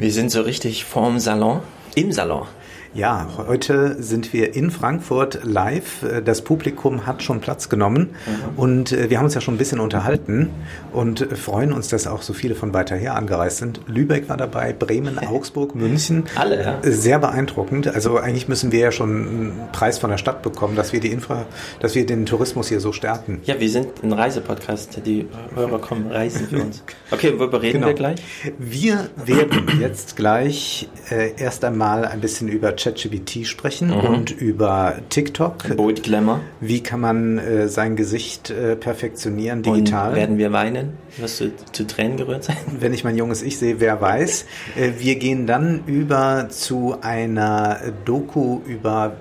Wir sind so richtig vorm Salon, im Salon. Ja, heute sind wir in Frankfurt live. Das Publikum hat schon Platz genommen mhm. und äh, wir haben uns ja schon ein bisschen unterhalten und freuen uns, dass auch so viele von weiter her angereist sind. Lübeck war dabei, Bremen, Augsburg, München. Alle, ja. Sehr beeindruckend. Also eigentlich müssen wir ja schon einen Preis von der Stadt bekommen, dass wir die Infra, dass wir den Tourismus hier so stärken. Ja, wir sind ein Reisepodcast. Die Hörer kommen reisen für uns. Okay, worüber reden genau. wir gleich? Wir werden jetzt gleich äh, erst einmal ein bisschen über ChatGPT sprechen mhm. und über TikTok. Bold Glamour. Wie kann man äh, sein Gesicht äh, perfektionieren digital? Und werden wir weinen? Wirst du zu Tränen gerührt sein? Wenn ich mein junges Ich sehe, wer weiß. Äh, wir gehen dann über zu einer Doku über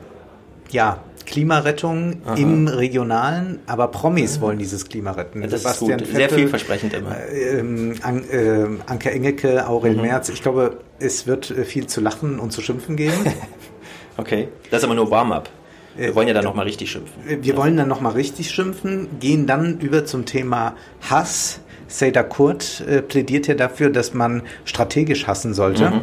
ja, Klimarettung Aha. im Regionalen, aber Promis ja. wollen dieses Klima retten. das Sebastian ist gut. Sehr vielversprechend immer. Äh, ähm, An, äh, Anke Engelke, Aurel mhm. Merz. Ich glaube, es wird äh, viel zu lachen und zu schimpfen geben. okay, das ist aber nur Warm-up. Wir wollen ja dann nochmal richtig schimpfen. Wir wollen dann nochmal richtig schimpfen, gehen dann über zum Thema Hass. Seda Kurt äh, plädiert ja dafür, dass man strategisch hassen sollte. Mhm.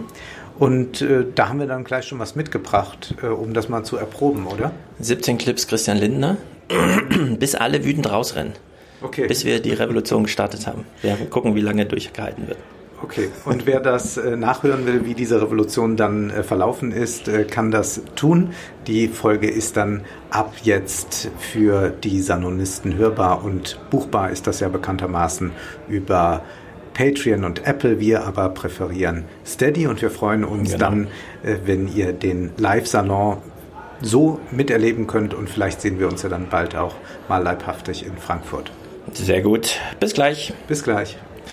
Und äh, da haben wir dann gleich schon was mitgebracht, äh, um das mal zu erproben, oder? 17 Clips Christian Lindner, bis alle wütend rausrennen. Okay. Bis wir die Revolution gestartet haben. Wir gucken, wie lange durchgehalten wird. Okay, und wer das äh, nachhören will, wie diese Revolution dann äh, verlaufen ist, äh, kann das tun. Die Folge ist dann ab jetzt für die Sanonisten hörbar und buchbar ist das ja bekanntermaßen über Patreon und Apple. Wir aber präferieren Steady und wir freuen uns genau. dann, äh, wenn ihr den Live-Salon so miterleben könnt und vielleicht sehen wir uns ja dann bald auch mal leibhaftig in Frankfurt. Sehr gut. Bis gleich. Bis gleich.